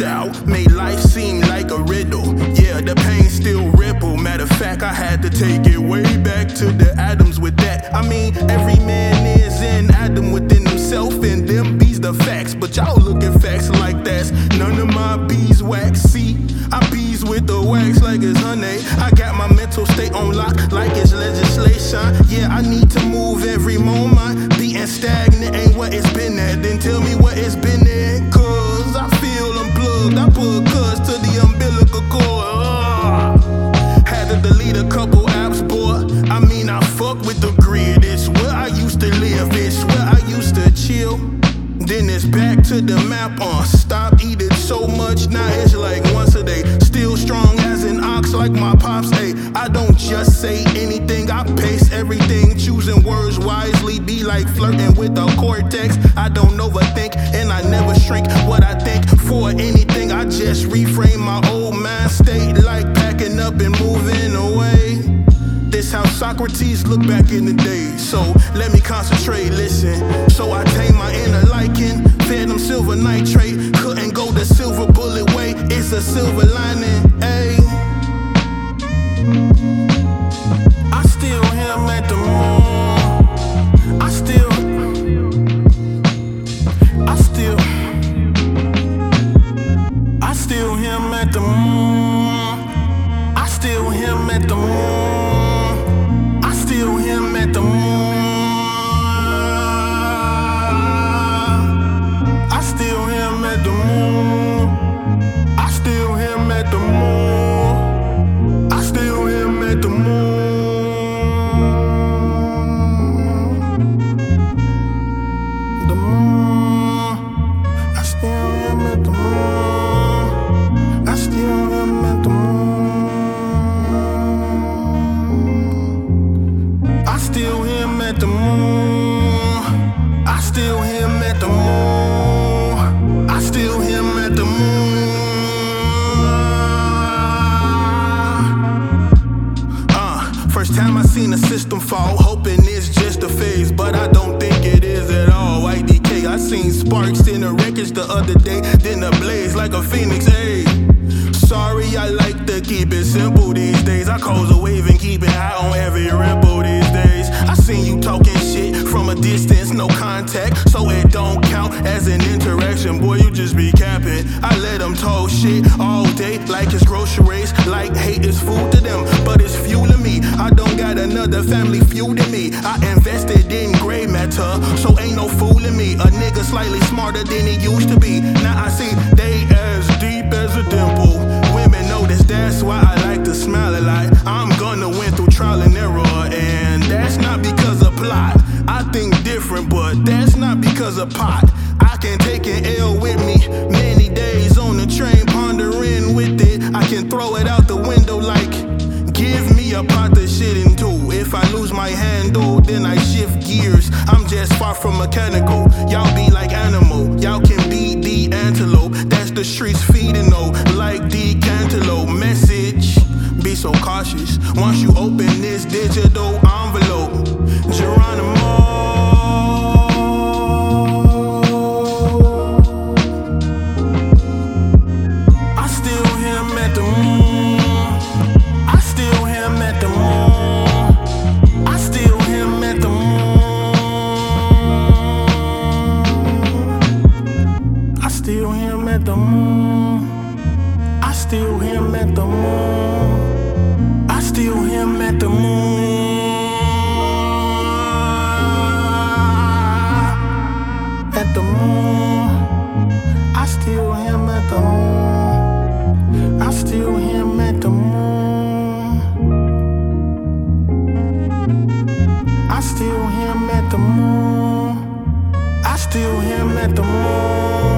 out made life seem like a riddle. Yeah, the pain still ripple. Matter of fact, I had to take it way back to the atoms with that. I mean, every man is an atom within himself, and them bees the facts. But y'all look at facts like that's none of my bees wax See, I bees with the wax like it's honey. I got my mental state on lock like it's legislation. Yeah, I need to move every moment. Being stagnant ain't what it's been at. Then tell me what it's been at. cause unplugged. I put cuz to the umbilical cord. Ugh. Had to delete a couple apps, boy. I mean, I fuck with the grid. It's where I used to live. It's where I used to chill. Then it's back to the map. Uh, stop eating so much. Now it's like once a day. Still strong as an ox, like my pops. Hey, I don't just say anything. I pace everything. Choosing words wisely. Be like flirting with the cortex. I don't overthink and I never shrink I just reframe my old mind state like packing up and moving away. This how Socrates looked back in the day. So let me concentrate, listen. So I I still hymn at the moon. I still hymn at the moon. I still hymn at the moon. Uh, first time I seen the system fall, hoping it's just a phase, but I don't think it is at all. IDK, I seen sparks in the wreckage the other day, then a blaze like a phoenix. Hey, sorry, I like to keep it simple these days. I cause a wave and keep it high on every ripple seen you talking shit from a distance, no contact, so it don't count as an interaction. Boy, you just be capping. I let them talk shit all day like it's groceries, like hate is food to them, but it's fueling me. I don't got another family feuding me. I invested in gray matter, so ain't no fooling me. A nigga slightly smarter than he used to be. Now I see they as deep as a dimple. Women notice that's why I like to smile a lot. I'm gonna win through trial and error, and that's not because different, but that's not because of pot. I can take an L with me. Many days on the train, pondering with it. I can throw it out the window like, give me a pot to shit into. If I lose my handle, then I shift gears. I'm just far from mechanical. Y'all be like animal. Y'all can be the antelope. That's the streets feeding though, like the cantaloupe. Message. Be so cautious once you open this digital I steal hymn at the moon. At the moon. I steal hymn at the moon. I steal hymn at the moon. I steal hymn at the moon. I steal hymn at the moon.